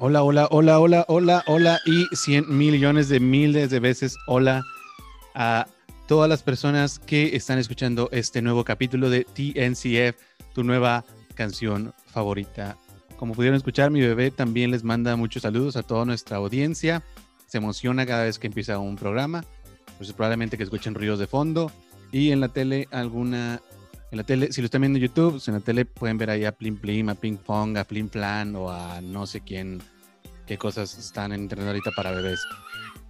Hola, hola, hola, hola, hola, hola y 100 millones de miles de veces hola a todas las personas que están escuchando este nuevo capítulo de TNCF, tu nueva canción favorita. Como pudieron escuchar, mi bebé también les manda muchos saludos a toda nuestra audiencia. Se emociona cada vez que empieza un programa. Pues probablemente que escuchen ruidos de fondo y en la tele alguna en la tele, si lo están viendo en YouTube, pues en la tele pueden ver ahí a Plim Plim, a Ping Pong, a Plim Plan o a no sé quién, qué cosas están en internet ahorita para bebés.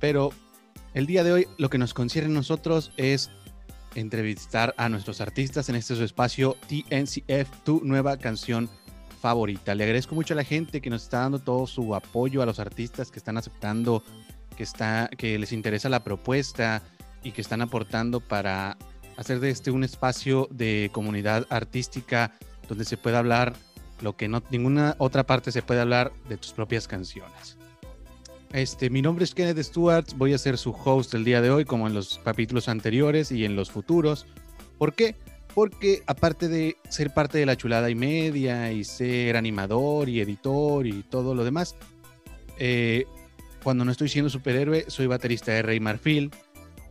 Pero el día de hoy lo que nos concierne a nosotros es entrevistar a nuestros artistas en este su espacio TNCF, tu nueva canción favorita. Le agradezco mucho a la gente que nos está dando todo su apoyo a los artistas que están aceptando, que, está, que les interesa la propuesta y que están aportando para hacer de este un espacio de comunidad artística donde se pueda hablar lo que no ninguna otra parte se puede hablar de tus propias canciones. Este, mi nombre es Kenneth Stewart, voy a ser su host el día de hoy como en los capítulos anteriores y en los futuros. ¿Por qué? Porque aparte de ser parte de la chulada y media y ser animador y editor y todo lo demás, eh, cuando no estoy siendo superhéroe soy baterista de Rey Marfil,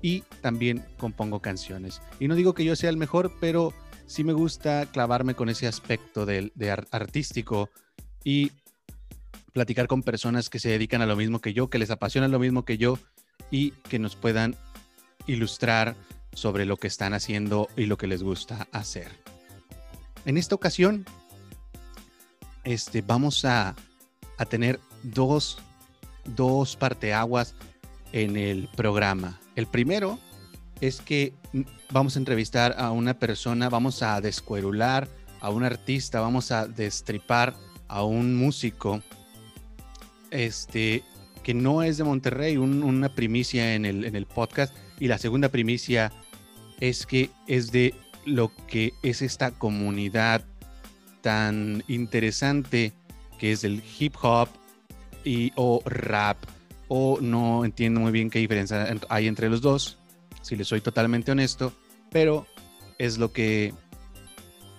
y también compongo canciones. Y no digo que yo sea el mejor, pero sí me gusta clavarme con ese aspecto de, artístico y platicar con personas que se dedican a lo mismo que yo, que les apasiona lo mismo que yo y que nos puedan ilustrar sobre lo que están haciendo y lo que les gusta hacer. En esta ocasión, este, vamos a, a tener dos, dos parteaguas en el programa. El primero es que vamos a entrevistar a una persona, vamos a descuerular a un artista, vamos a destripar a un músico este, que no es de Monterrey, una primicia en el, en el podcast. Y la segunda primicia es que es de lo que es esta comunidad tan interesante que es el hip hop y o rap o no entiendo muy bien qué diferencia hay entre los dos, si les soy totalmente honesto, pero es lo que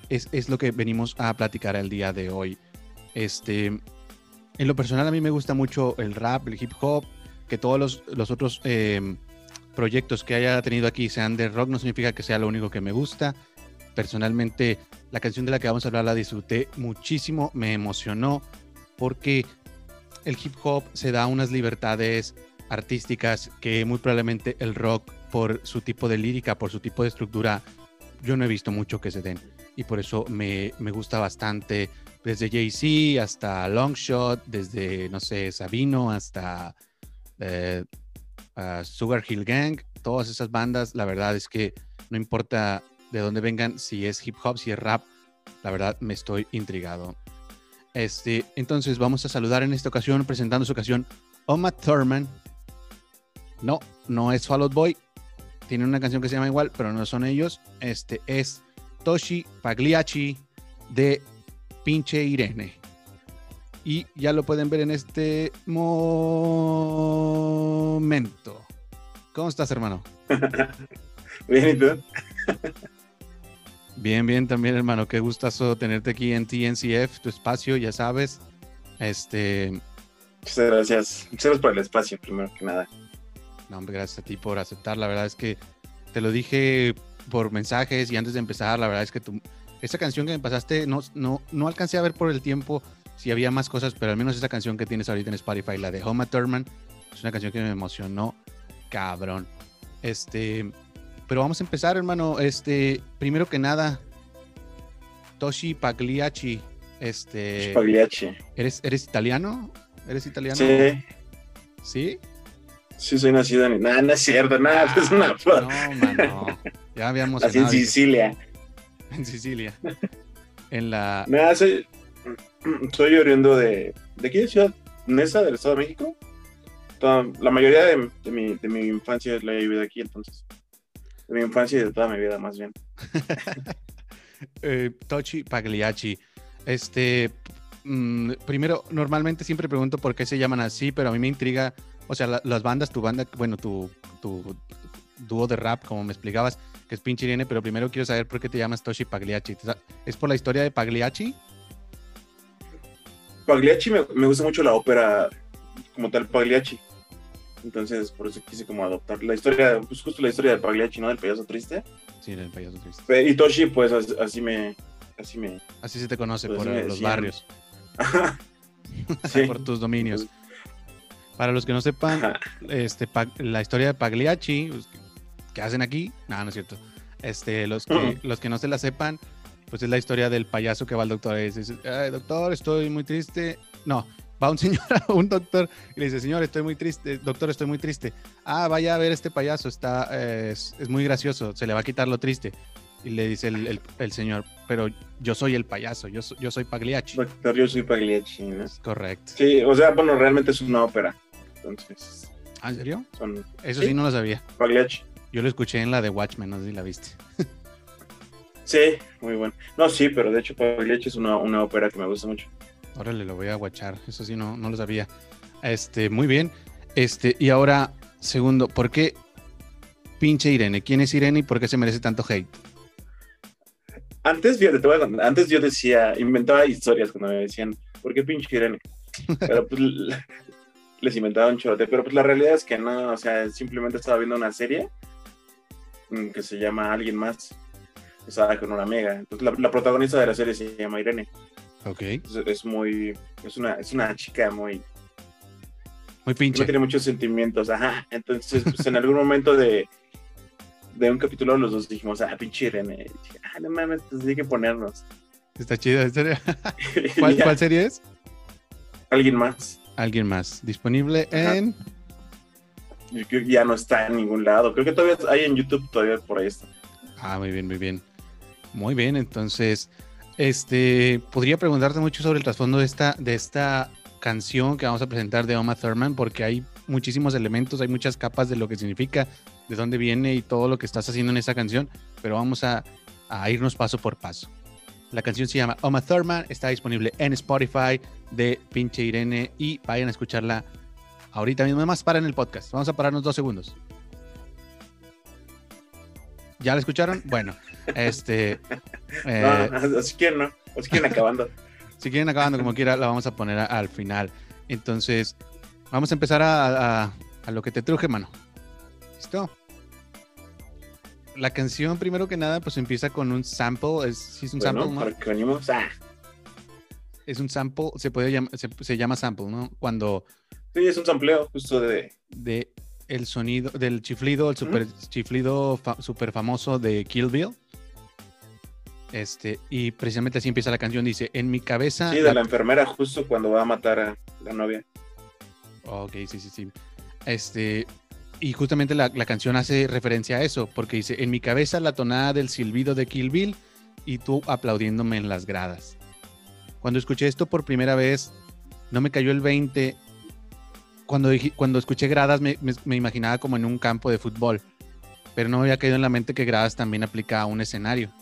es, lo que venimos a platicar el día de hoy. Este, en lo personal a mí me gusta mucho el rap, el hip hop, que todos los, otros em, proyectos que haya tenido aquí sean de rock no significa que sea lo único que me gusta. Personalmente, la canción de la que vamos a hablar la disfruté muchísimo, me emocionó porque el hip hop se da unas libertades artísticas que muy probablemente el rock, por su tipo de lírica, por su tipo de estructura, yo no he visto mucho que se den. Y por eso me, gusta bastante, desde Jay-Z hasta Longshot, desde, no sé, Sabino hasta eh, Sugar Hill Gang, todas esas bandas, la verdad es que no importa de dónde vengan, si es hip hop, si es rap, la verdad me estoy intrigado. Este, entonces vamos a saludar en esta ocasión, presentando su ocasión, Oma Thurman. No, no es Fall Out Boy. Tiene una canción que se llama igual, pero no son ellos. Este es Toshi Pagliacci de Pinche Irene. Y ya lo pueden ver en este momento. ¿Cómo estás, hermano? Bien, ¿y tú? Bien, bien también, hermano. Qué gustazo tenerte aquí en TNCF, tu espacio, ya sabes. Este. Muchas gracias. Muchas gracias por el espacio, primero que nada. No, hombre, gracias a ti por aceptar. La verdad es que te lo dije por mensajes y antes de empezar, la verdad es que esa canción que me pasaste, no, no, no alcancé a ver por el tiempo si había más cosas, pero al menos esa canción que tienes ahorita en Spotify, la de Homa Thurman, es una canción que me emocionó, cabrón. Este, pero vamos a empezar, hermano. Este, primero que nada, Toshi Pagliacci. Este. Pagliacci. ¿Eres, ¿Eres italiano? ¿Eres italiano? Sí. ¿Sí? Sí, soy nacido en. Nada, no es cierto, nada, es una. No, mano. Ya habíamos. Así en Sicilia. En Sicilia. En la. Nada, soy. Soy oriundo de. ¿De qué ciudad? Nesa, del Estado de México. la mayoría de, mi, de mi infancia la he vivido aquí, entonces de mi infancia y de toda mi vida, más bien. eh, Tochi Pagliacci. Este, mm, primero, normalmente siempre pregunto por qué se llaman así, pero a mí me intriga, o sea, las bandas, tu banda, bueno, tu, tu dúo de rap, como me explicabas, que es pinche Irene, pero primero quiero saber por qué te llamas Toshi Pagliacci. ¿Es por la historia de Pagliacci? Pagliacci me, me gusta mucho la ópera como tal Pagliacci. Entonces, por eso quise como adoptar la historia, pues justo la historia de Pagliacci, ¿no? Del payaso triste. Sí, del payaso triste. Y Toshi, pues as- así me, así me, Así se te conoce Pues por los decían. barrios, sí. por tus dominios. Para los que no sepan, este, la historia de Pagliacci, pues, ¿qué hacen aquí? No, no es cierto. Este, los, que, Ujú. los que no se la sepan, pues es la historia del payaso que va al doctor y dice, "Ay, doctor, estoy muy triste. No, va un señor a un doctor y le dice, señor, estoy muy triste, doctor, estoy muy triste. Ah, vaya a ver este payaso, está, eh, es, es muy gracioso, se le va a quitar lo triste. Y le dice el, el- el señor, pero yo soy el payaso, yo, yo soy Pagliacci. Doctor, yo soy Pagliacci, ¿no? Correcto. Sí, o sea, bueno, realmente es una ópera. Entonces, ¿Ah, ¿En serio? son Eso Sí. sí no lo sabía. Pagliacci. Yo lo escuché en la de Watchmen, no sé si la viste. Sí, muy bueno. No, sí, pero de hecho Pagliacci es una, una ópera que me gusta mucho. Órale, lo voy a guachar. Eso sí, no, no lo sabía. Este, muy bien. Este, y ahora, segundo, ¿por qué pinche Irene? ¿Quién es Irene y por qué se merece tanto hate? Antes, fíjate, antes yo decía, inventaba historias cuando me decían, ¿por qué pinche Irene? Pero pues les inventaba un chorote, pero pues la realidad es que no, o sea, simplemente estaba viendo una serie mm, que se llama Alguien Más, estaba con una amiga, entonces la protagonista de la serie se llama Irene, Ok. Es muy, es una, es una chica muy, Muy no pinche. tiene muchos sentimientos, ajá, entonces pues en algún momento de, de un capítulo los dos dijimos, ah, pinche Irene, dije, ah, no mames, pues hay que ponernos. Está chida. ¿en serio? Y ¿Cuál, cuál serie es? Alguien más. Alguien más. Disponible Ajá. en. Yo creo que ya no está en ningún lado. Creo que todavía hay en YouTube, todavía por ahí está. Ah, muy bien, muy bien. Muy bien, entonces, este, podría preguntarte mucho sobre el trasfondo de esta, de esta canción que vamos a presentar de Oma Thurman, porque hay muchísimos elementos, hay muchas capas de lo que significa, de dónde viene y todo lo que estás haciendo en esa canción, pero vamos a, a irnos paso por paso. La canción se llama Oma Thurman, está disponible en Spotify de Pinche Irene y vayan a escucharla ahorita mismo. Además, para en el podcast. Vamos a pararnos dos segundos. ¿Ya la escucharon? Bueno, este. eh, No, así quieren, ¿no? Así quieren acabando. si quieren acabando como quiera, la vamos a poner a- al final. Entonces, vamos a empezar a, a- a lo que te truje, mano. ¿Listo? La canción, primero que nada, pues empieza con un sample. Es, sí es un Bueno, sample, ¿no? que venimos. Ah, Es un sample, se puede llamar, se, se llama sample, ¿no? Cuando sí, es un sampleo justo de. de el sonido, del chiflido, el super chiflido fa- super famoso de Kill Bill. Este, y precisamente así empieza la canción, dice, en mi cabeza... Sí, de la- la enfermera justo cuando va a matar a la novia. Ok, sí, sí, sí. Este, y justamente la, la canción hace referencia a eso, porque dice, en mi cabeza la tonada del silbido de Kill Bill y tú aplaudiéndome en las gradas. Cuando escuché esto por primera vez, no me cayó el 20. Cuando, dije- cuando escuché gradas me, me- me imaginaba como en un campo de fútbol, pero no me había caído en la mente que gradas también aplica a un escenario.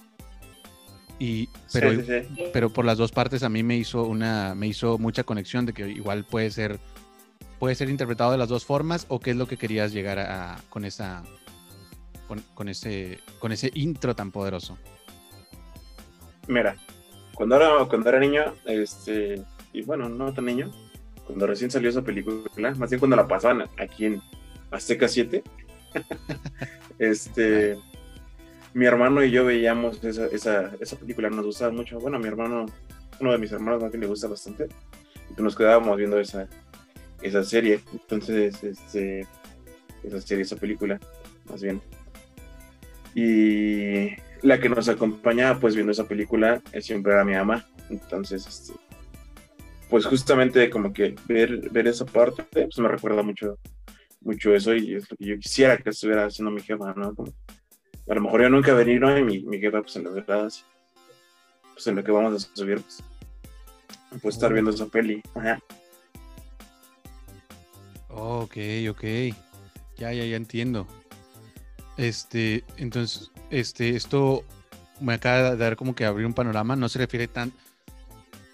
Y, pero, sí, sí, sí. pero por las dos partes a mí me hizo una me hizo mucha conexión de que igual puede ser puede ser interpretado de las dos formas o qué es lo que querías llegar a, a- con esa con, con ese con ese intro tan poderoso Mira, cuando era, cuando era niño, este, y bueno, no tan niño, cuando recién salió esa película, más bien cuando la pasaban aquí en Azteca 7, este, mi hermano y yo veíamos esa, esa, esa película, nos gustaba mucho. Bueno, a mi hermano, uno de mis hermanos más bien le gusta bastante, y nos quedábamos viendo esa, esa serie. Entonces, este, esa serie, esa película, más bien. Y la que nos acompañaba pues viendo esa película siempre era mi mamá. Entonces, este, pues justamente como que ver, ver esa parte, pues me recuerda mucho, mucho eso y es lo que yo quisiera que estuviera haciendo mi jefa, ¿no? A lo mejor yo nunca venir, ¿no? Y mi, mi jefa pues en las gradas, pues en lo que vamos a subir, pues, pues estar viendo esa peli. Ajá. ok ok ya ya ya entiendo este entonces este esto me acaba de dar como que abrir un panorama no se refiere tan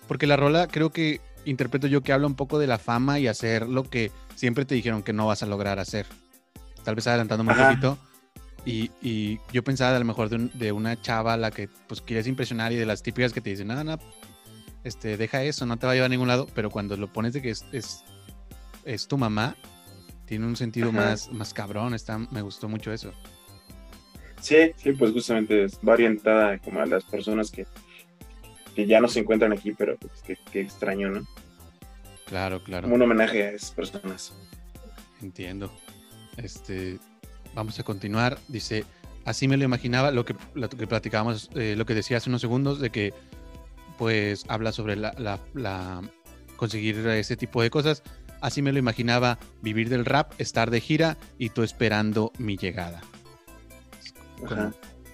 porque la rola creo que interpreto yo que habla un poco de la fama y hacer lo que siempre te dijeron que no vas a lograr hacer. Tal vez adelantándome un poquito y, y yo pensaba a lo mejor de, un- de una chava a la que pues quieres impresionar y de las típicas que te dicen, no, no, este, deja eso, no te va a llevar a ningún lado, pero cuando lo pones de que es, es, tu mamá, tiene un sentido más, más cabrón, está, me gustó mucho eso. Sí, sí, pues justamente es, va orientada como a las personas que, que ya no se encuentran aquí, pero pues, que, extraño, ¿no? Claro, claro. Como un homenaje a esas personas. Entiendo. Este, vamos a continuar. Dice, así me lo imaginaba, lo que, lo que platicábamos, eh, lo que decía hace unos segundos, de que pues habla sobre la, la, conseguir ese tipo de cosas. Así me lo imaginaba vivir del rap, estar de gira y tú esperando mi llegada.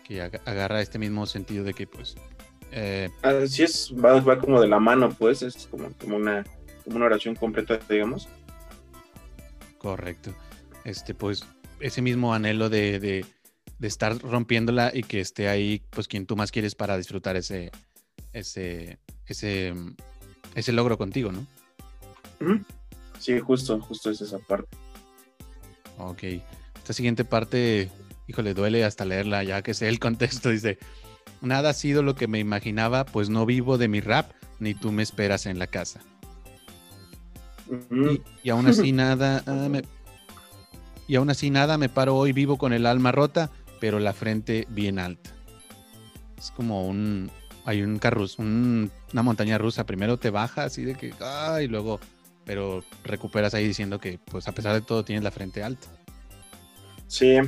que agarra este mismo sentido de que pues... Eh, Así es, va, como de la mano, pues, es como, como, una, como una oración completa, digamos. Correcto. Este, pues, ese mismo anhelo de, de, de, estar rompiéndola y que esté ahí, pues, quien tú más quieres para disfrutar ese, ese, ese, ese logro contigo, ¿no? Sí, justo, justo es esa parte. Ok. Esta siguiente parte, híjole, duele hasta leerla, ya que sé el contexto. Dice, nada ha sido lo que me imaginaba, pues no vivo de mi rap, ni tú me esperas en la casa. y, aún así nada, ah, me, y aún así nada, me paro hoy vivo con el alma rota, pero la frente bien alta. Es como un, hay un carrus, una montaña rusa. Primero te bajas así de que, y luego, pero recuperas ahí diciendo que, pues a pesar de todo, tienes la frente alta. Sí,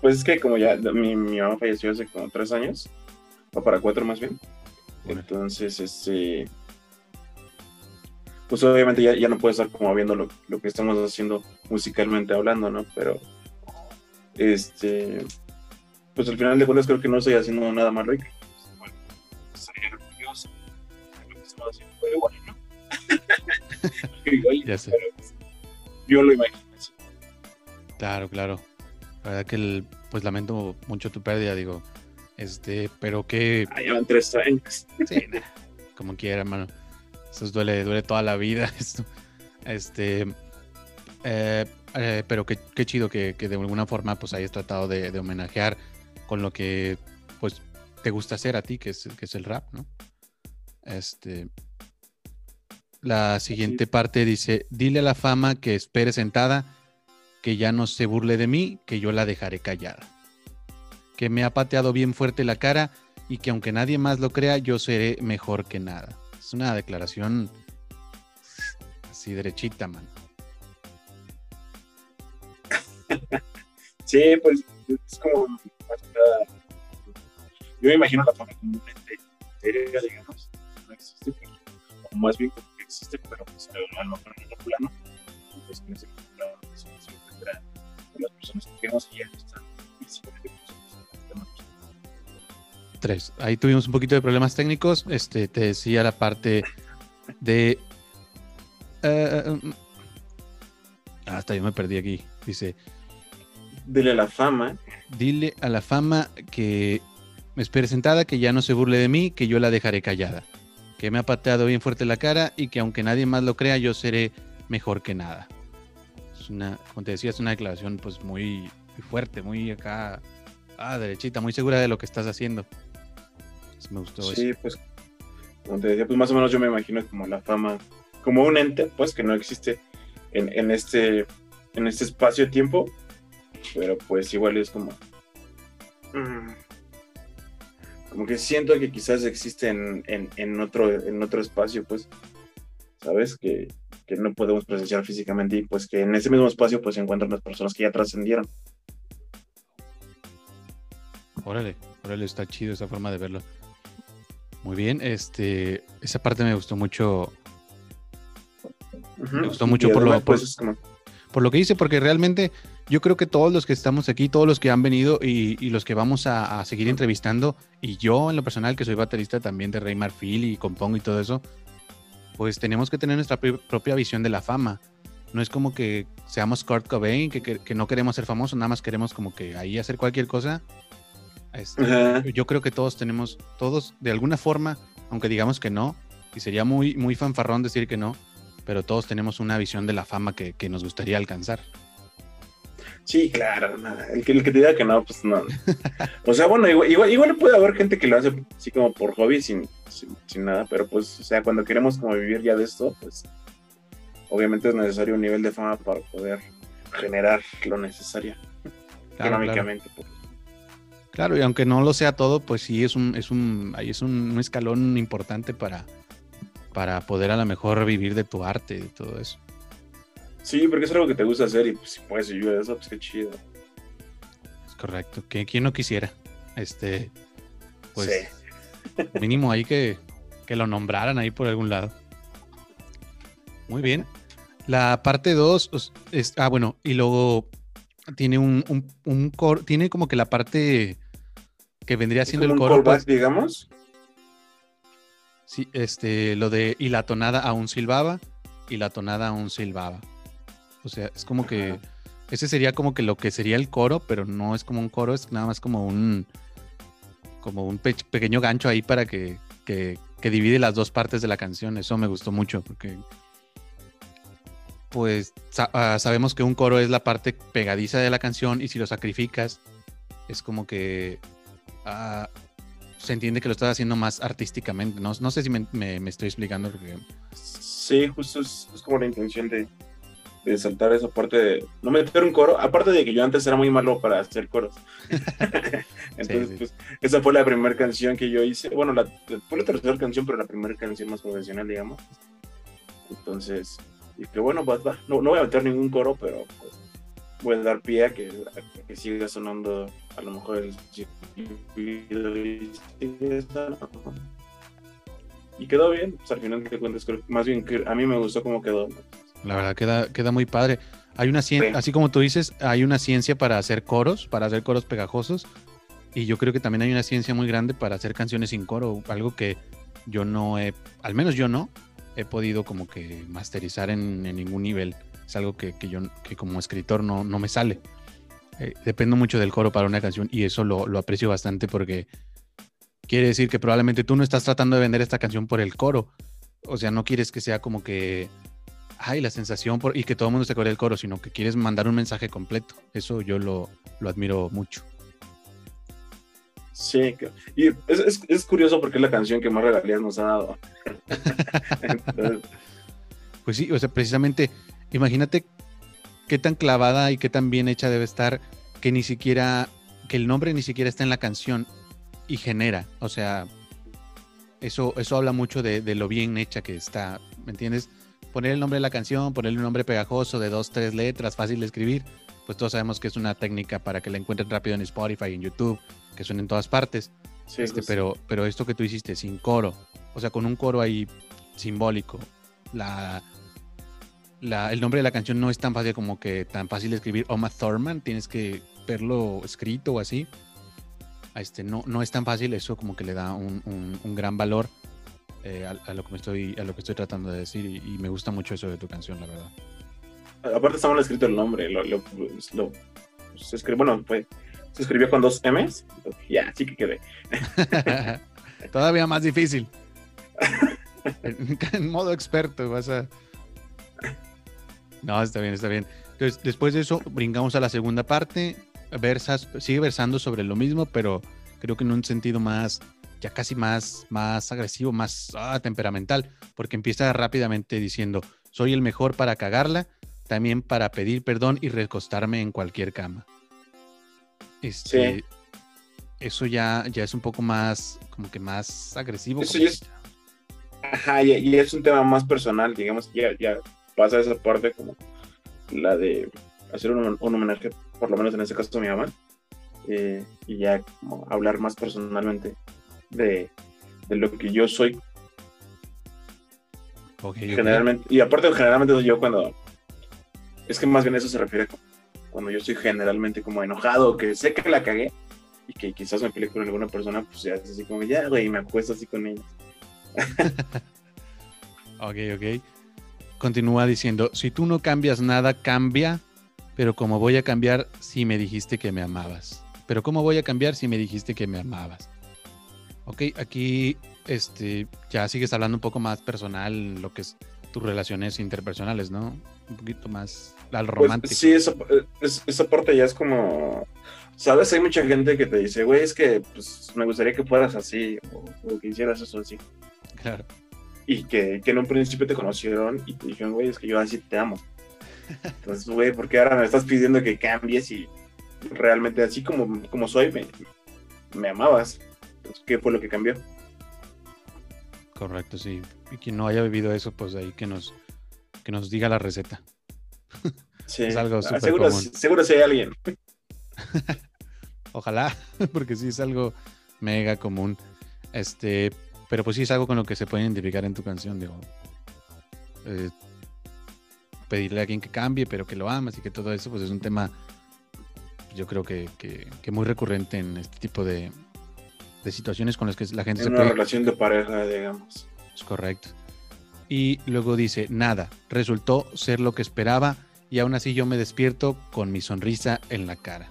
pues es que como ya mi, mamá falleció hace como tres años, o para cuatro más bien. Entonces, este, pues obviamente ya, ya no puedes estar como viendo lo, lo, que estamos haciendo musicalmente hablando, ¿no? Pero, este, pues al final de cuentas creo que no estoy haciendo nada malo y ya sé. Pues, yo lo imagino Claro, claro. La verdad que el, pues lamento mucho tu pérdida, digo. Este, pero que. Ah, llevan tres años. Sí, como quiera, hermano. Eso duele, duele toda la vida. Esto. Este. Eh, eh, pero qué, qué chido que, que, de alguna forma pues hayas tratado de, de, homenajear con lo que pues te gusta hacer a ti, que es, que es el rap, ¿no? Este, la siguiente parte dice, dile a la fama que espere sentada, que ya no se burle de mí, que yo la dejaré callada. Que me ha pateado bien fuerte la cara y que aunque nadie más lo crea, yo seré mejor que nada. Es una declaración así derechita, man. Sí, pues es como yo me imagino la fama como digamos, no existe, pero más bien como que existe, pero pues a lo mejor en otro plano, pues en ese plano pues, se encuentra con las personas que queremos y ya están Tres. Ahí tuvimos un poquito de problemas técnicos. Este, te decía la parte de. Uh, hasta yo me perdí aquí. Dice. Dile a la fama. Dile a la fama que me espere sentada, que ya no se burle de mí, que yo la dejaré callada que me ha pateado bien fuerte la cara y que aunque nadie más lo crea, yo seré mejor que nada. Es una, como te decía, es una declaración pues muy, fuerte, muy acá, ah, derechita, muy segura de lo que estás haciendo. Me gustó sí, pues, como te decía, pues más o menos yo me imagino como la fama, como un ente, pues que no existe en, en este, en este espacio-tiempo, pero pues igual es como... Mm, como que siento que quizás existe en, otro, en otro espacio, pues, ¿sabes? Que, no podemos presenciar físicamente y pues que en ese mismo espacio pues se encuentran las personas que ya trascendieron. Órale, órale, está chido esa forma de verlo. Muy bien, este, esa parte me gustó mucho. Me gustó mucho por lo, pues, por lo que hice, porque realmente yo creo que todos los que estamos aquí, todos los que han venido y, los que vamos a, seguir entrevistando, y yo en lo personal, que soy baterista también de Rey Marfil y compongo y todo eso, pues tenemos que tener nuestra propia visión de la fama. No es como que seamos Kurt Cobain, que, no queremos ser famosos, nada más queremos como que ahí hacer cualquier cosa. Este, yo creo que todos tenemos, todos de alguna forma, aunque digamos que no, y sería muy, muy fanfarrón decir que no, pero todos tenemos una visión de la fama que, que nos gustaría alcanzar. Sí, claro, El, que, el que te diga que no, pues no. O sea, bueno, igual, igual, puede haber gente que lo hace así como por hobby sin, sin, sin nada, pero pues, o sea, cuando queremos como vivir ya de esto, pues obviamente es necesario un nivel de fama para poder generar lo necesario Claro, económicamente. pues. Claro, y aunque no lo sea todo, pues sí es un, es un, ahí es un, un escalón importante para, para poder a lo mejor vivir de tu arte y todo eso. Sí, porque es algo que te gusta hacer y pues si puedes de eso, pues qué chido. Es correcto. Que quien no quisiera. Este, pues sí. mínimo ahí que, que lo nombraran ahí por algún lado. Muy bien. La parte 2 es, ah, bueno, y luego tiene un, un, un cor- tiene como que la parte que vendría siendo el coro, callback, pues, digamos. sí, este, lo de y la tonada aún silbaba y la tonada aún silbaba. O sea, es como que ese sería como que lo que sería el coro, pero no es como un coro, es nada más como un como un pe- pequeño gancho ahí para que, que, que divide las dos partes de la canción. Eso me gustó mucho porque pues sa- ah, sabemos que un coro es la parte pegadiza de la canción y si lo sacrificas es como que ah, se entiende que lo estás haciendo más artísticamente. No, no sé si me, me- me estoy explicando porque Sí, justo es, es como la intención de, de saltar esa parte de no meter un coro. Aparte de que yo antes era muy malo para hacer coros. Entonces, sí. pues, esa fue la primera canción que yo hice. Bueno, la, fue la tercera canción, pero la primera canción más profesional, digamos. Entonces, dije, bueno, pues va. No, no voy a meter ningún coro, pero pues, voy a dar pie a que, a que siga sonando a lo mejor el y quedó bien, pues al final de cuentas más bien que a mí me gustó cómo quedó. La verdad queda, queda muy padre. Hay una ciencia, Sí. así como tú dices, hay una ciencia para hacer coros, para hacer coros pegajosos. Y yo creo que también hay una ciencia muy grande para hacer canciones sin coro, algo que yo no he, al menos yo no, he podido como que masterizar en, en ningún nivel. Es algo que, que yo que como escritor no, no me sale. Eh, dependo mucho del coro para una canción y eso lo, lo aprecio bastante porque quiere decir que probablemente tú no estás tratando de vender esta canción por el coro. O sea, no quieres que sea como que ay, la sensación por, y que todo el mundo se acuerde del coro, sino que quieres mandar un mensaje completo. Eso yo lo, lo admiro mucho. Sí, y es, es, es curioso porque es la canción que más regalías nos ha dado. Entonces, Pues sí, o sea, precisamente, imagínate qué tan clavada y qué tan bien hecha debe estar que ni siquiera, que el nombre ni siquiera está en la canción y genera. O sea, eso, eso habla mucho de, de lo bien hecha que está, ¿me entiendes? Poner el nombre de la canción, ponerle un nombre pegajoso de dos, tres letras, fácil de escribir, pues todos sabemos que es una técnica para que la encuentren rápido en Spotify, en YouTube, que suene en todas partes. sí, Este, justo. pero, pero esto que tú hiciste sin coro, o sea, con un coro ahí simbólico, la, la- el nombre de la canción no es tan fácil como que tan fácil de escribir Oma Thurman, tienes que verlo escrito o así. Este, no, no es tan fácil, eso como que le da un, un- un gran valor eh, a, a lo que me estoy, a lo que estoy tratando de decir y, y me gusta mucho eso de tu canción, la verdad. Aparte está mal escrito el nombre. Lo, lo- lo- se escribe, bueno, fue, se escribió con dos M's. Ya, sí que quedé. Todavía más difícil. En, en modo experto vas a... No, está bien, está bien. Entonces, después de eso, brincamos a la segunda parte. Versas, sigue versando sobre lo mismo, pero creo que en un sentido más, ya casi más, más agresivo, más ah, temperamental, porque empieza rápidamente diciendo, soy el mejor para cagarla, también para pedir perdón y recostarme en cualquier cama. Este, Sí. Eso ya, ya es un poco más, como que más agresivo. Eso como ya es- Ajá, y, y es un tema más personal, digamos, ya, ya pasa esa parte como la de hacer un, un homenaje, por lo menos en este caso a mi mamá, eh, y ya como hablar más personalmente de, de lo que yo soy Ok, ok. generalmente, y aparte generalmente yo cuando, es que más bien eso se refiere a cuando yo estoy generalmente como enojado, que sé que la cagué, y que quizás me peleé con alguna persona, pues ya es así como, ya, güey, me acuesto así con ella. Ok, ok. Continúa diciendo, si tú no cambias nada, cambia, pero como voy a cambiar si me dijiste que me amabas. Pero cómo voy a cambiar si me dijiste que me amabas. Ok, aquí este, ya sigues hablando un poco más personal, lo que es tus relaciones interpersonales, ¿no? Un poquito más al Pues, romántico. sí, esa, es- esa parte ya es como, ¿sabes? Hay mucha gente que te dice, güey, es que pues, me gustaría que fueras así o, o que hicieras eso así. Claro. Y que, que en un principio te conocieron y te dijeron, güey, es que yo así te amo. Entonces, güey, ¿por qué ahora me estás pidiendo que cambies y realmente así como, como soy, me, me amabas? Entonces, ¿qué fue lo que cambió? Correcto, sí. Y quien no haya vivido eso, pues ahí que nos, que nos diga la receta. Sí. Es algo Ah, súper seguro, común. seguro si hay alguien. Ojalá, porque sí es algo mega común. Este, pero pues sí es algo con lo que se puede identificar en tu canción, digo. Eh, pedirle a alguien que cambie, pero que lo amas y que todo eso, pues es un tema, yo creo que, que- que muy recurrente en este tipo de, de situaciones con las que la gente En se una puede relación de pareja, digamos. Es correcto. Y luego dice, nada, resultó ser lo que esperaba y aún así yo me despierto con mi sonrisa en la cara.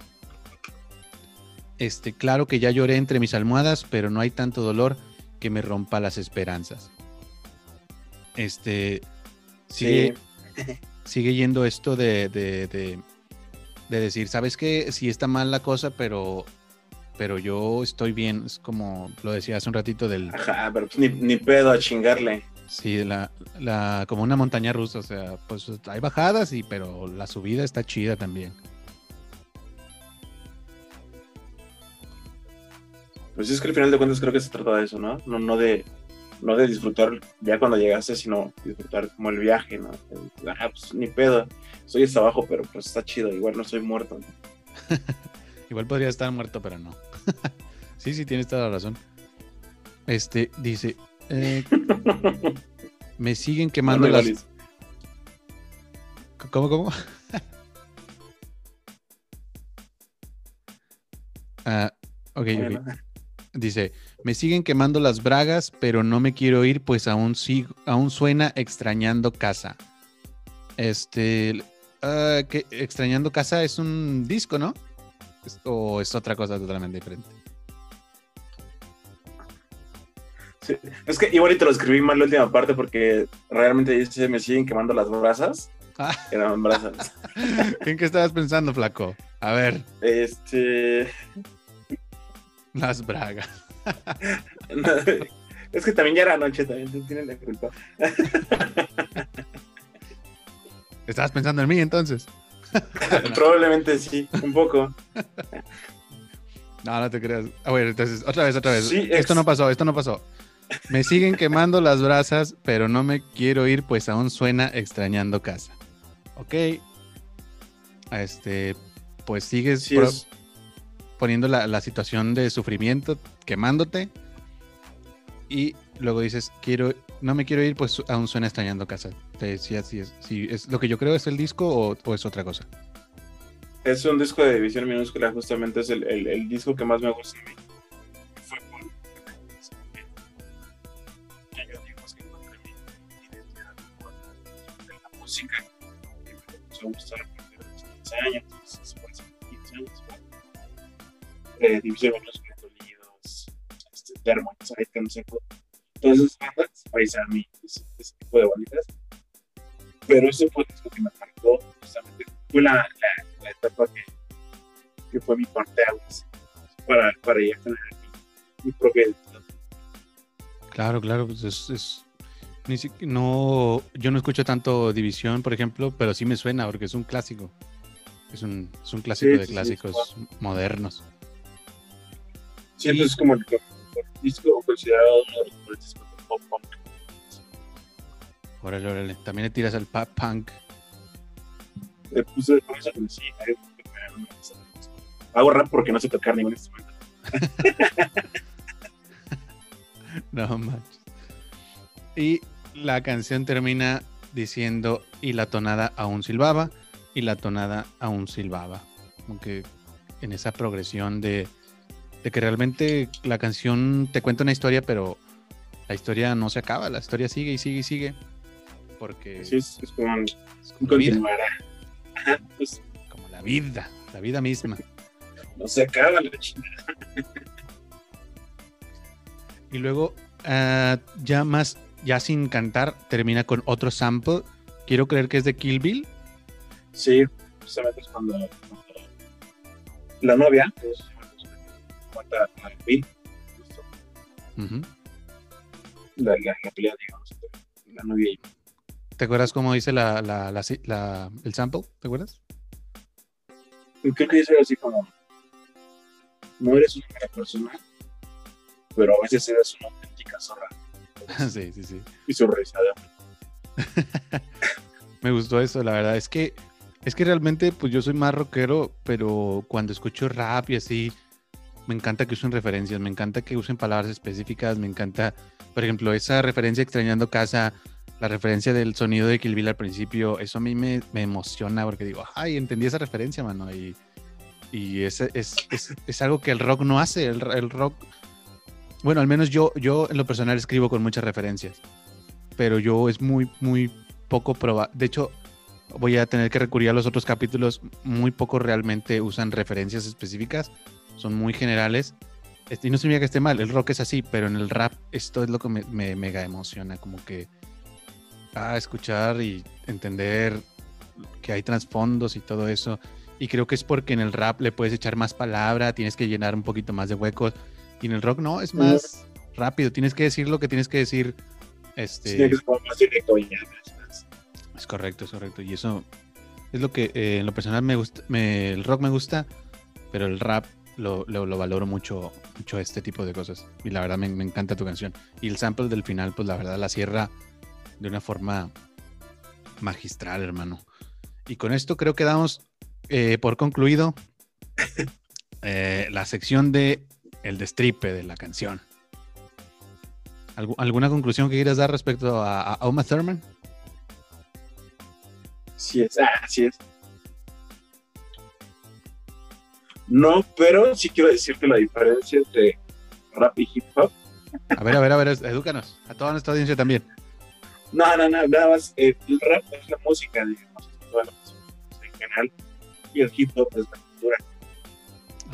Este, claro que ya lloré entre mis almohadas, pero no hay tanto dolor que me rompa las esperanzas. Este, sigue, sigue yendo esto de, de, de- de decir, ¿sabes qué? Sí está mal la cosa, pero, pero yo estoy bien. Es como lo decía hace un ratito del, Ajá, pero pues ni, ni pedo a chingarle. Sí, la, la, como una montaña rusa, o sea, pues hay bajadas, y, pero la subida está chida también. Pues es que al final de cuentas creo que se trata de eso, ¿no? No, no de no de disfrutar ya cuando llegaste, sino disfrutar como el viaje, ¿no? Ah, pues ni pedo. Estoy hasta abajo, pero pues está chido. Igual no estoy muerto. ¿no? Igual podría estar muerto, pero no. sí, sí, tienes toda la razón. Este, dice, eh, me siguen quemando No las... ¿Cómo, cómo? ah, ok, ok. Bueno, Dice, me siguen quemando las bragas, pero no me quiero ir, pues aún sigo, aún suena extrañando casa. Este, ah, que extrañando casa es un disco, ¿no? O es otra cosa totalmente diferente. sí. Es que igual y te lo escribí mal la última parte porque realmente dice me siguen quemando las brasas. Ah. Eran brasas. ¿En qué estabas pensando, flaco? A ver, Este. Las bragas. es que también ya era noche, también tú tienes la culpa. ¿Estabas pensando en mí entonces? Probablemente sí, un poco. No, no te creas. A ver, entonces, otra vez, otra vez. Sí, esto no pasó, esto no pasó. Me siguen quemando las brasas, pero no me quiero ir, pues aún suena extrañando casa. Ok. Este, pues sigues Sí, pro- es, poniendo la, la situación de sufrimiento, quemándote. Y luego dices, quiero, no me quiero ir, pues aún suena extrañando casa. Te decía si es, si es lo que yo creo es el disco o, es otra cosa. es un disco de división minúscula, justamente es el, el- disco que más me gusta a mí. Fue por mi identidad con la música que me empezó a gustar a partir de los 15 años, Eh, división minúscula, Dolidos, este, Dermot, ahí que no sé todas esas bandas, ese, ese tipo de banditas. Pero ese fue disco que me marcó, justamente, fue la, la, la etapa que, que fue mi parteaguas para, para ya tener mi, mi propia identidad. Claro, claro, pues es, es- no, yo no escucho tanto División, por ejemplo, pero sí me suena porque es un clásico. Es un, es un clásico Sí, de sí, sí, clásicos modernos. Sí, entonces es como el mejor disco considerado uno de los mejores discos de pop punk. Órale, órale. También le tiras al pop punk. Le puse con eso que sí, me gusta. Hago rap porque no sé tocar ningún instrumento. No manches. Y la canción termina diciendo, y la tonada aún silbaba, y la tonada aún silbaba. Como que en esa progresión de, de que realmente la canción te cuenta una historia, pero la historia no se acaba, la historia sigue y sigue y sigue. Porque Sí, es, es como es como, la vida, continuará. Ajá, pues como la vida, la vida misma. no se acaba la chingada. Y luego, ah, ya más ya sin cantar, termina con otro sample. Quiero creer que es de Kill Bill. Sí, justamente es cuando, cuando la novia, es mata a Bill, justo, Ujú. la, la, la pelea, digamos, la novia y ¿Te acuerdas cómo dice la, el sample? ¿Te acuerdas? Creo que dice así como, no eres una mala persona, pero a veces eres una auténtica zorra. sí, sí, sí. Y su risa Me gustó eso, la verdad. Es que, es que realmente, pues yo soy más rockero, pero cuando escucho rap y así, me encanta que usen referencias, me encanta que usen palabras específicas, me encanta, por ejemplo, esa referencia extrañando casa, la referencia del sonido de Kill al principio, eso a mí me, emociona porque digo, ay, entendí esa referencia, mano. Y, y es, algo que el rock no hace. El, el rock, bueno, al menos yo, yo en lo personal escribo con muchas referencias, pero yo es muy, muy poco probable. De hecho, voy a tener que recurrir a los otros capítulos. Muy poco realmente usan referencias específicas, son muy generales. Este, y no significa que esté mal, el rock es así, pero en el rap esto es lo que me, me mega emociona, como que a escuchar y entender que hay trasfondos y todo eso. Y creo que es porque en el rap le puedes echar más palabra, tienes que llenar un poquito más de huecos. Y en el rock no, es más rápido, tienes que decir lo que tienes que decir. Este, Sí, como más directo y más- más. es correcto, es correcto. Y eso es lo que eh, en lo personal me gusta. me- el rock me gusta, pero el rap lo, lo- lo valoro mucho, mucho este tipo de cosas. Y la verdad me, me encanta tu canción. Y el sample del final, pues la verdad la cierra de una forma magistral, hermano. Y con esto creo que damos eh, por concluido eh, la sección de el destripe de la canción. ¿Algu- ¿Alguna conclusión que quieras dar respecto a, a Uma Thurman? Sí es, ah, sí es. No, pero sí quiero decirte la diferencia entre rap y hip hop. A ver, a ver, a ver, edúcanos. A toda nuestra audiencia también. No, no, no, nada más. eh, el rap es la música, digamos, toda la música en general. Y el hip hop es la cultura.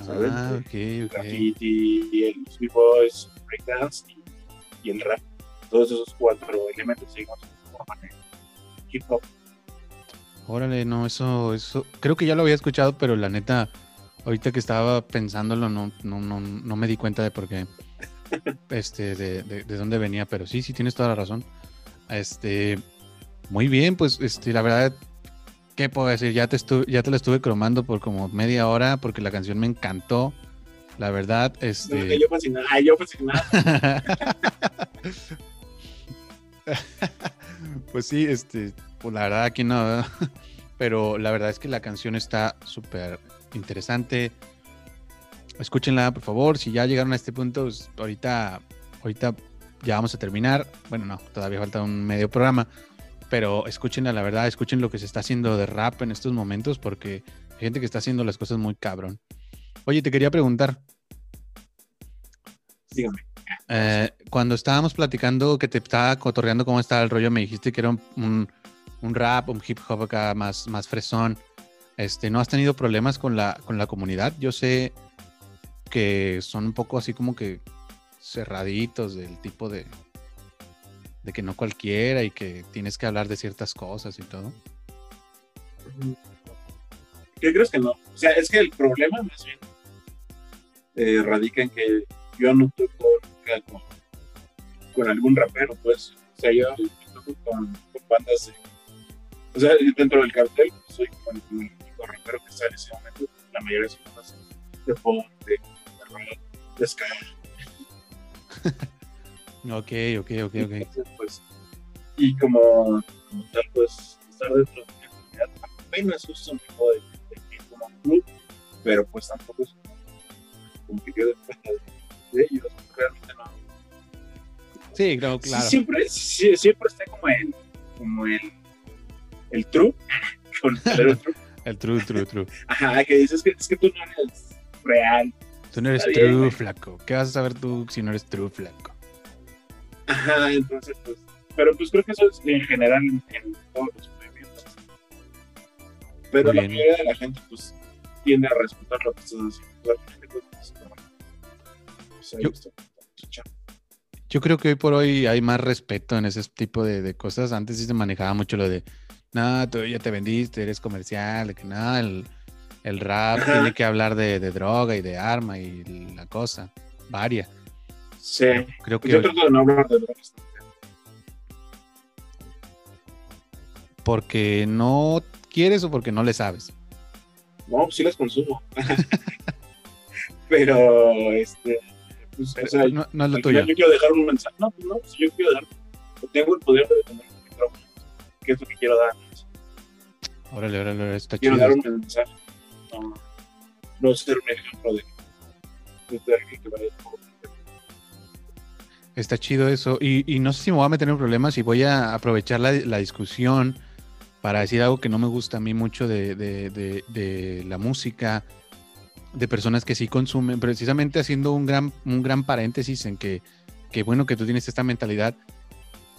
¿Sabes? Ah, ok, ok. graffiti, el b-boys, breakdance y, y el rap. Todos esos cuatro elementos, digamos, forman el hip hop. Órale, no, eso, eso, creo que ya lo había escuchado, pero la neta, ahorita que estaba pensándolo, no, no, no, no me di cuenta de por qué, este, de, de, de dónde venía, pero sí, sí, tienes toda la razón. Este, muy bien, pues, este, la verdad, ¿qué puedo decir? Ya te estuve, ya te la estuve cromando por como media hora, porque la canción me encantó. La verdad, este. yo fascinado, ay, yo fascinado. pues sí, este, pues la verdad aquí no. pero la verdad es que la canción está súper interesante. Escúchenla, por favor. Si ya llegaron a este punto, pues, ahorita, ahorita ya vamos a terminar. Bueno, no, todavía falta un medio programa. Pero escúchenla, la verdad, escuchen lo que se está haciendo de rap en estos momentos, porque hay gente que está haciendo las cosas muy cabrón. Oye, te quería preguntar, Dígame. eh, cuando estábamos platicando que te estaba cotorreando cómo estaba el rollo, me dijiste que era un, un- un rap, un hip hop acá más, más fresón. Este, ¿No has tenido problemas con la, con la comunidad? Yo sé que son un poco así como que cerraditos del tipo de, de que no cualquiera y que tienes que hablar de ciertas cosas y todo. ¿Qué crees que no? O sea, es que el problema más bien eh, radica en que yo no toco con algún rapero, pues. O sea, yo toco con, con bandas de. O sea, dentro del cartel soy como el único rapero que está en ese momento. La mayoría son bandas de pop, de, de de ska. Ok, ok, ok, ok. Entonces, pues, y como, como tal, pues, estar dentro de una comunidad apenas justo me puedo definir como un club, pero pues tampoco es como, que yo de, de ellos, realmente no. Sí, claro, claro. siempre, siempre está como el, como el, el true, con el true. El true, true, true. Ajá, que dices que es que tú no eres real. Tú no eres Está true, flaco. ¿Qué vas a saber tú si no eres true, flaco? Ajá, entonces, pues, pero pues creo que eso es en general en, en todos los movimientos. Pero la mayoría de la gente, pues, tiende a respetar lo que estás haciendo. Pues, ahí Yo- está, está chavo. Yo creo que hoy por hoy hay más respeto en ese tipo de, de cosas. Antes sí se manejaba mucho lo de, no, tú ya te vendiste, eres comercial, de que nada, el, el rap Ajá. tiene que hablar de, de droga y de arma y la cosa, varia. Sí. Creo que yo hoy- trato de no hablar de drogas. porque no quieres o porque no le sabes. No, pues sí las consumo. Pero, este, pues, o sea, no, no es lo tuyo. yo quiero dejar un mensaje. No, pues no, yo quiero dejar. Tengo el poder de detener ¿Qué es lo que quiero dar? Órale, órale, órale, está Quiero chido. dar un mensaje. No, no ser un ejemplo de, de alguien que vaya por Está chido eso. Y, y no sé si me voy a meter en problemas y voy a aprovechar la, la discusión para decir algo que no me gusta a mí mucho de, de- de- de la música, de personas que sí consumen, precisamente haciendo un gran, un gran paréntesis en que, que bueno que tú tienes esta mentalidad.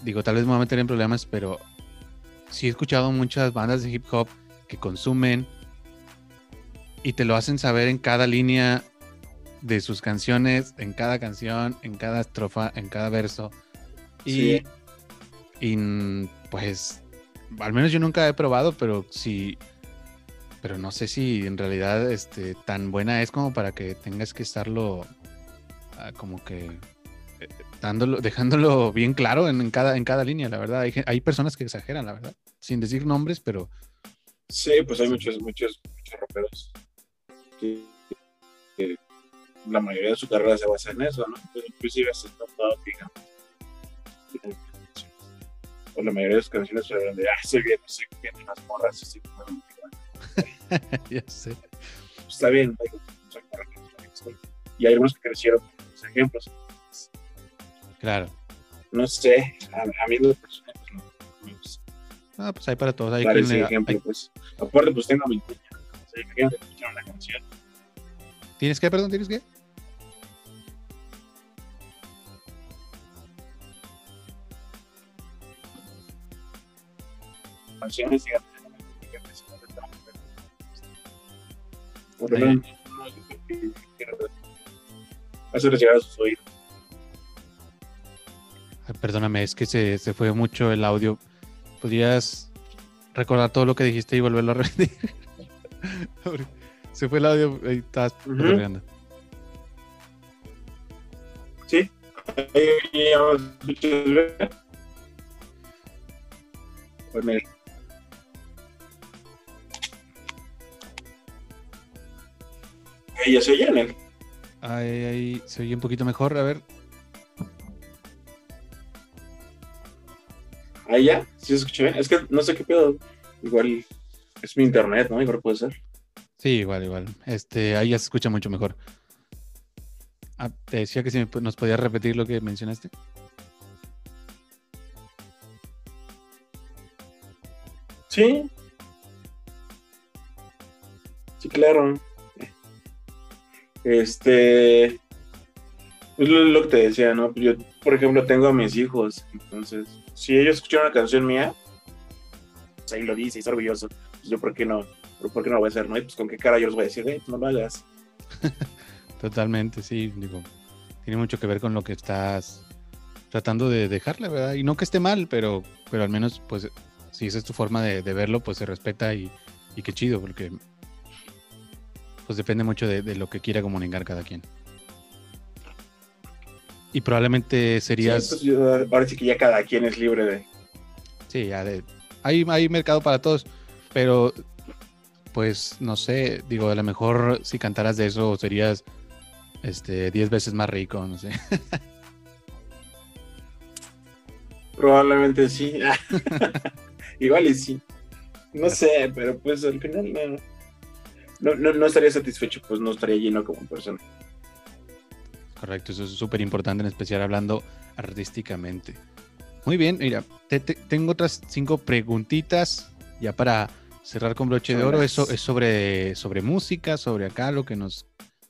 Digo, tal vez me voy a meter en problemas, pero sí he escuchado muchas bandas de hip hop que consumen y te lo hacen saber en cada línea de sus canciones, en cada canción, en cada estrofa, en cada verso. Y, Sí. y, mm, pues, al menos yo nunca he probado, pero sí, pero no sé si en realidad este, tan buena es como para que tengas que estarlo ah, como que dándolo, dejándolo bien claro en, en cada, en cada línea, la verdad. Hay, hay personas que exageran, la verdad, sin decir nombres, pero Sí, pues hay muchos, muchos, muchos raperos que, que la mayoría de su carrera se basa en eso, ¿no? Pues inclusive hasta Dogg, digamos. O la mayoría de sus canciones se hablan de, ah, soy bien, qué, de las morras, así como, ya sé. pues, está bien, ¿no? y hay algunos que crecieron con los ejemplos. Claro. No sé, a, a mí los personajes no me gusta Ah, pues hay para todos. Hay quien ese ejemplo, hay- pues. Aparte, pues tengo mi imagínate escuchar una canción ¿Tienes que, perdón? ¿Tienes que? canciones y por lo menos no hacerles llegar a sus oídos. Perdóname, es que se, se fue mucho el audio. ¿Podrías recordar todo lo que dijiste y volverlo a repetir? se fue el audio y estás Ujú. cotorreando. ¿Sí? Ya. Pues ya se oye, Nel. Ahí, ahí se oye un poquito mejor. A ver. Ahí ya, sí se escucha bien. Es que no sé qué pedo. Igual es mi internet, ¿no? Igual puede ser. Sí, igual, igual. Este, ahí ya se escucha mucho mejor. Ah, te decía que si me nos podías repetir lo que mencionaste. Sí. Sí, claro. Este. Pues lo, que te decía, ¿no? Yo, por ejemplo, tengo a mis hijos. Entonces, si ellos escuchan una canción mía, pues ahí lo dice, y es orgulloso. Pues yo, ¿por qué no? ¿Por qué no lo voy a hacer, no? Y pues, ¿con qué cara yo les voy a decir, eh, no lo hagas? Totalmente, sí. Digo, tiene mucho que ver con lo que estás tratando de dejarle, ¿verdad? Y no que esté mal, pero, pero al menos, pues, si esa es tu forma de, de verlo, pues se respeta y, y qué chido, porque pues depende mucho de, de lo que quiera comunicar cada quien. Y probablemente Sí, serías... pues yo- ahora sí que ya cada quien es libre de. Sí, ya de, hay, hay mercado para todos, pero pues no sé, digo, a lo mejor si cantaras de eso serías este 10 veces más rico, no sé. Probablemente sí. Igual y sí. No sé, pero pues al final no, no, no, no estaría satisfecho, pues no estaría lleno como persona. Correcto, eso es súper importante, en especial hablando artísticamente. Muy bien, mira, te- te- tengo otras cinco preguntitas ya para cerrar con broche de oro. Eso es sobre, sobre música, sobre acá lo que nos,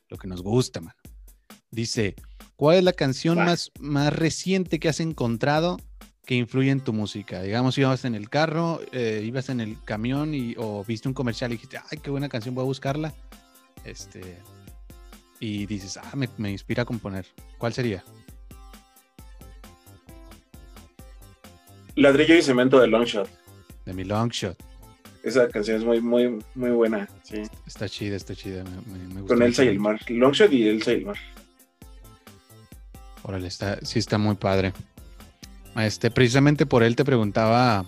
lo que nos gusta, mano. Dice, ¿cuál es la canción más, más reciente que has encontrado que influye en tu música? Digamos, ibas en el carro, eh, ibas en el camión y, o viste un comercial y dijiste, ay, qué buena canción, voy a buscarla. Este, y dices, ah, me, me inspira a componer. ¿Cuál sería? Ladrillo y cemento de Longshot. De mi Longshot. Esa canción es muy, muy, muy buena. Sí. Está chida, está chida. Me, me- me gusta Con Elsa y el mar. Longshot y Elsa y el mar. Órale, está, sí está muy padre. Este, precisamente por él te preguntaba,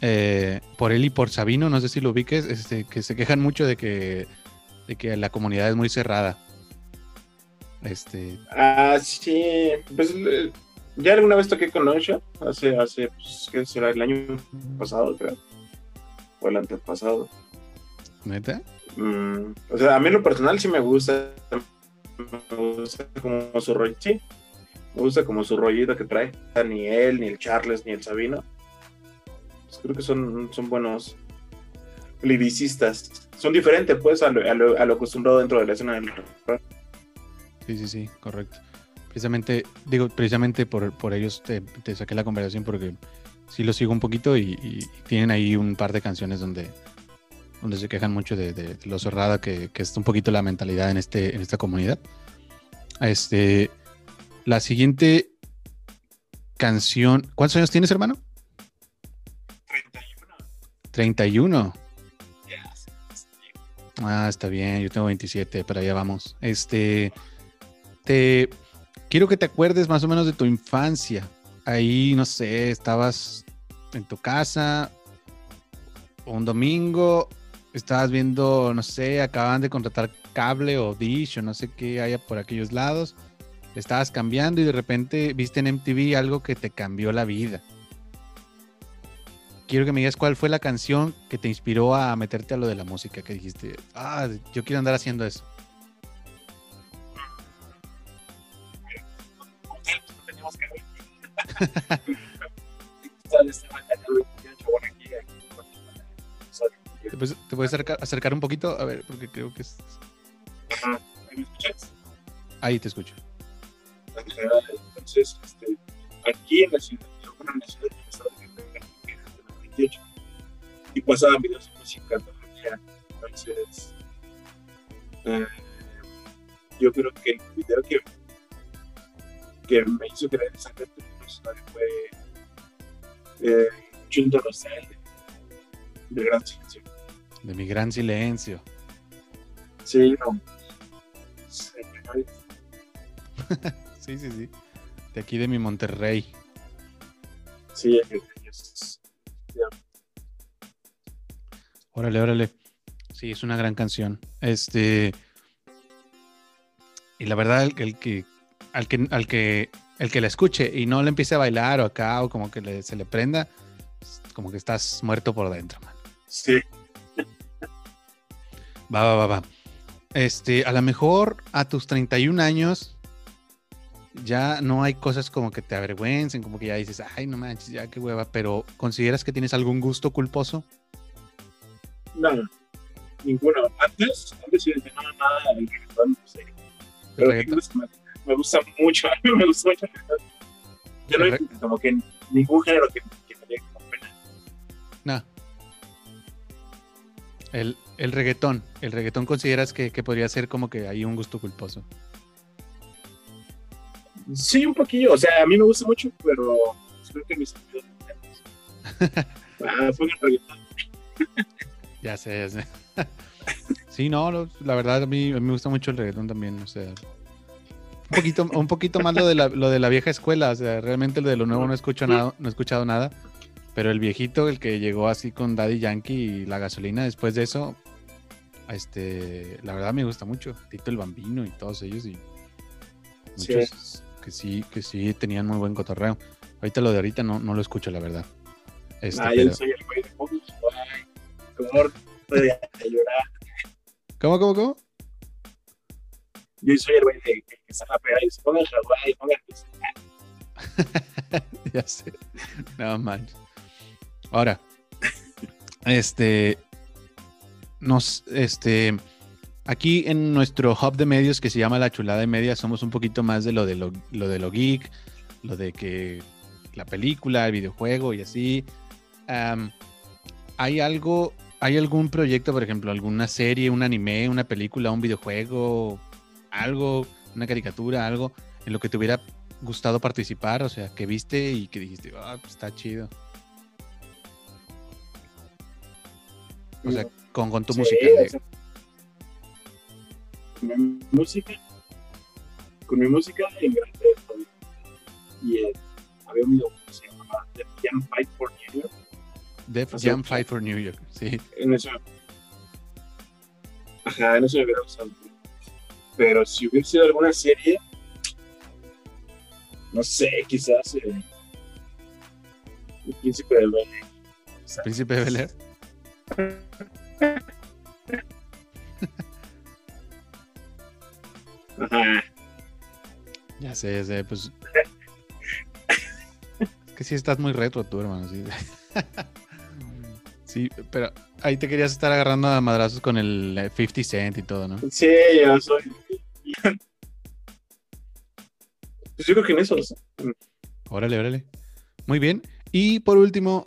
eh, por él y por Sabino, no sé si lo ubiques, este, que se quejan mucho de que, de que la comunidad es muy cerrada. Este, Ah, sí. Pues eh, ya alguna vez toqué con Longshot. Hace, hace, pues, ¿qué será? El año pasado, creo. O el antepasado. ¿neta? Mm, o sea, a mí en lo personal sí me gusta. Me gusta como su rollo. Sí. Me gusta como su rollito que trae. Ni él, ni el Charles, ni el Sabino. Pues creo que son, son buenos lyricistas. Son diferentes, pues, a lo, a lo- a lo acostumbrado dentro de la escena del rap. Sí, sí, sí, correcto. Precisamente, digo, precisamente por, por ellos te, te saqué la conversación porque sí lo sigo un poquito y, y tienen ahí un par de canciones donde, donde se quejan mucho de, de lo cerrada que, que es un poquito la mentalidad en, este, en esta comunidad. Este, la siguiente canción, ¿cuántos años tienes, hermano? 31. 31. Ya, sí, sí. Ah, está bien, yo tengo 27, pero allá vamos. Este, te quiero que te acuerdes más o menos de tu infancia. Ahí, no sé, estabas en tu casa un domingo, estabas viendo, no sé, acaban de contratar cable o dish o no sé qué haya por aquellos lados. Estabas cambiando y de repente viste en MTV algo que te cambió la vida. Quiero que me digas cuál fue la canción que te inspiró a meterte a lo de la música, que dijiste, ah, yo quiero andar haciendo eso. ¿Te puedes, te puedes acercar, acercar un poquito? A ver, porque creo que es... Ajá. ¿Me escuchas? Ahí te escucho. Entonces, este, aquí en la ciudad, bueno, en la ciudad del estado de Guerrero, que es de los 28, y pasaban videos de música día. Entonces, eh, yo creo que el video que, que me hizo creer exactamente el fue eh, Junto Rosal de Gran Silencio. De mi gran silencio. Sí, no. Sí, Sí, sí. De aquí de mi Monterrey. sí, es- Órale, órale. Sí, es una gran canción. Este. Y la verdad, el, el que. Al que, al que. El que la escuche y no le empiece a bailar o acá, o como que le- se le prenda, como que estás muerto por dentro, man. sí. Va, va, va, va. Este, a lo mejor a tus 31 años ya no hay cosas como que te avergüencen, como que ya dices, ay, no manches, ya qué hueva, pero ¿consideras que tienes algún gusto culposo? No, ninguno. Antes, antes sí no, nada, reggaetón, no sé. Pero. Me, gusta mucho, a mí me gusta mucho. Yo no re- como que ningún género que, que me dé como pena. No. El, el reggaetón, el reggaetón consideras que, que podría ser como que hay un gusto culposo. Sí, un poquillo, o sea, a mí me gusta mucho, pero creo que mis amigos no Ah, fue el reggaetón. Ya sé, ya sé. sí, no, la verdad a mí, a mí me gusta mucho el reggaetón también, o sea. Un poquito, un poquito más lo de, la, lo de la vieja escuela, o sea, realmente lo de lo nuevo no escucho nada, no he escuchado nada. Pero el viejito, el que llegó así con Daddy Yankee y la gasolina, después de eso, este, la verdad me gusta mucho. Tito el Bambino y todos ellos y Sí. muchos que sí, que sí tenían muy buen cotorreo. Ahorita lo de ahorita no, no lo escucho, la verdad. Este, Ah, pero- yo soy el güey de llorar. ¿Cómo, cómo, cómo? Yo soy el güey que, que está rapeando y se ponga el Hawái, ponga el ya sé. No manches. Ahora, este, nos, este, aquí en nuestro hub de medios que se llama La Chulada de Media, somos un poquito más de lo de lo, de lo geek, lo de que la película, el videojuego y así. ¿Hay algo, hay algún proyecto, por ejemplo, alguna serie, un anime, una película, un videojuego, algo, una caricatura, algo en lo que te hubiera gustado participar? O sea, que viste y que dijiste, ah, pues está chido. O sea, con, con tu Sí, música. o sea, con mi música, con mi música en Grand Theft Auto. Y eh, había un video que se llamaba The Jam Fight for New York. Def o sea, Jam Fight for New York. Sí. En eso. Ajá, en eso me hubiera gustado. Pero si hubiera sido alguna serie, no sé, quizás eh, El Príncipe del Baile. Quizás. Príncipe de Bel Air. Ajá. Ya sé, ya sé, pues. es que sí estás muy retro tú, hermano. Sí. sí, pero ahí te querías estar agarrando a madrazos con el eh, 50 Cent y todo, ¿no? Sí, yo soy. Pues yo creo que en eso. Órale, órale. Muy bien. Y por último,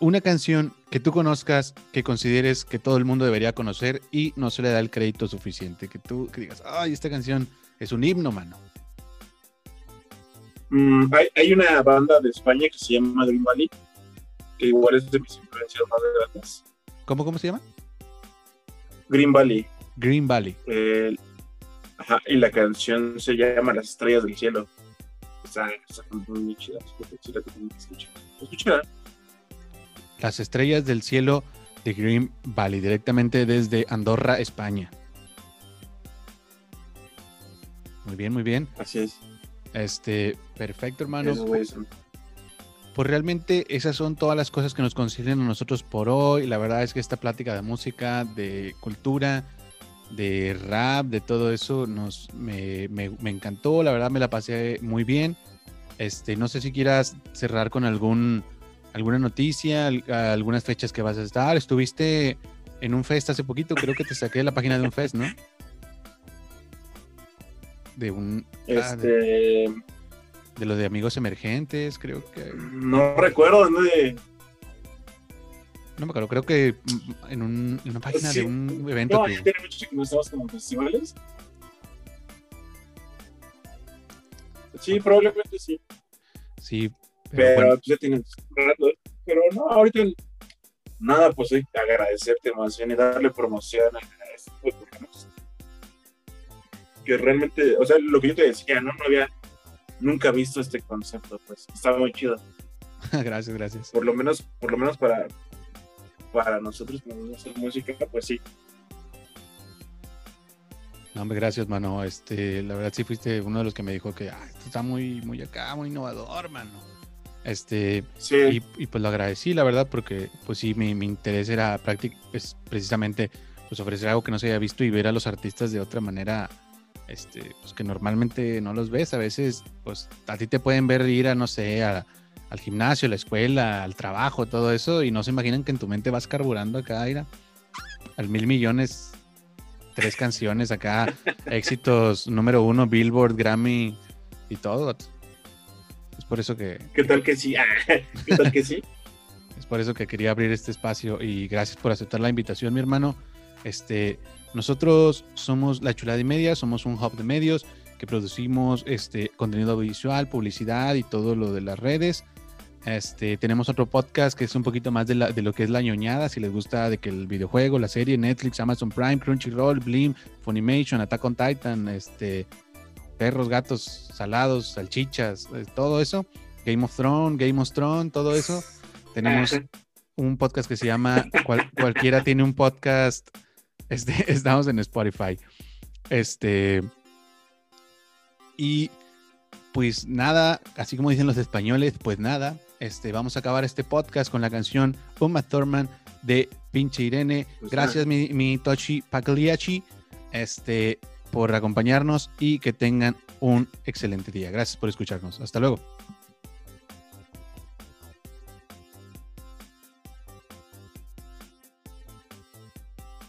una canción que tú conozcas, que consideres que todo el mundo debería conocer y no se le da el crédito suficiente. Que tú que digas, ay, esta canción es un himno, mano. Mm, hay, hay una banda de España que se llama Dream Valley, que igual es de mis influencias más grandes. ¿Cómo, cómo se llama? Green Valley. Green Valley. eh, ajá, y la canción se llama Las Estrellas del Cielo. Está, está muy chida. escucha. Las estrellas del cielo de Green Valley, directamente desde Andorra, España. Muy bien, muy bien. Así es. Este, perfecto, hermano. Son- Pues realmente esas son todas las cosas que nos conciernen a nosotros por hoy. La verdad es que esta plática de música, de cultura, de rap, de todo eso, nos, me, me- me encantó. La verdad me la pasé muy bien. Este, no sé si quieras cerrar con algún, alguna noticia, al- algunas fechas que vas a estar. Estuviste en un fest hace poquito, creo que te saqué de la página de un fest, ¿no? De un... ah, de, Este. de lo de amigos emergentes, creo que... No recuerdo dónde. No me acuerdo, creo que mm, en, un- en una página Sí. de un evento No, que ya tiene mucho que no estamos como festivales. Sí, probablemente sí. sí, pero Pero bueno, pues, ya tienen rato. Pero no, ahorita nada, pues hay que agradecerte más bien y darle promoción a este de programas. Que realmente, o sea, lo que yo te decía, ¿no? No había nunca visto este concepto, pues estaba muy chido. gracias, gracias. Por lo menos, por lo menos para, para nosotros nos gusta música, pues sí. No, hombre, gracias, mano. Este, la verdad sí fuiste uno de los que me dijo que "Ah, esto está muy, muy acá, muy innovador, mano. Este, Sí, y, y, pues lo agradecí, la verdad, porque pues sí, mi, mi interés era pues, precisamente pues ofrecer algo que no se haya visto y ver a los artistas de otra manera, este, pues que normalmente no los ves. A veces, pues a ti te pueden ver ir a, no sé, a- al gimnasio, a la escuela, al trabajo, todo eso, y no se imaginan que en tu mente vas carburando acá, Aira, al mil millones, tres canciones acá, éxitos número uno, Billboard, Grammy y todo. Es por eso que, ¿qué tal que sí? ¿Qué tal que sí? es por eso que quería abrir este espacio y gracias por aceptar la invitación, mi hermano. Este, nosotros somos La Chulada y Media, somos un hub de medios que producimos este contenido visual, publicidad y todo lo de las redes. Este, tenemos otro podcast que es un poquito más de, la- de lo que es la ñoñada, si les gusta de que el videojuego, la serie, Netflix, Amazon Prime, Crunchyroll, Blim, Funimation, Attack on Titan, este, perros, gatos, salados, salchichas, eh, todo eso. Game of Thrones, Game of Thrones, todo eso. Tenemos un podcast que se llama Cual- Cualquiera tiene un podcast. Este, estamos en Spotify. Este. Y pues nada, así como dicen los españoles, pues nada. Este, vamos a acabar este podcast con la canción Uma Thurman de Pinche Irene. Pues Gracias, mi, mi Tochi Pagliacci, este, por acompañarnos y que tengan un excelente día. Gracias por escucharnos. Hasta luego.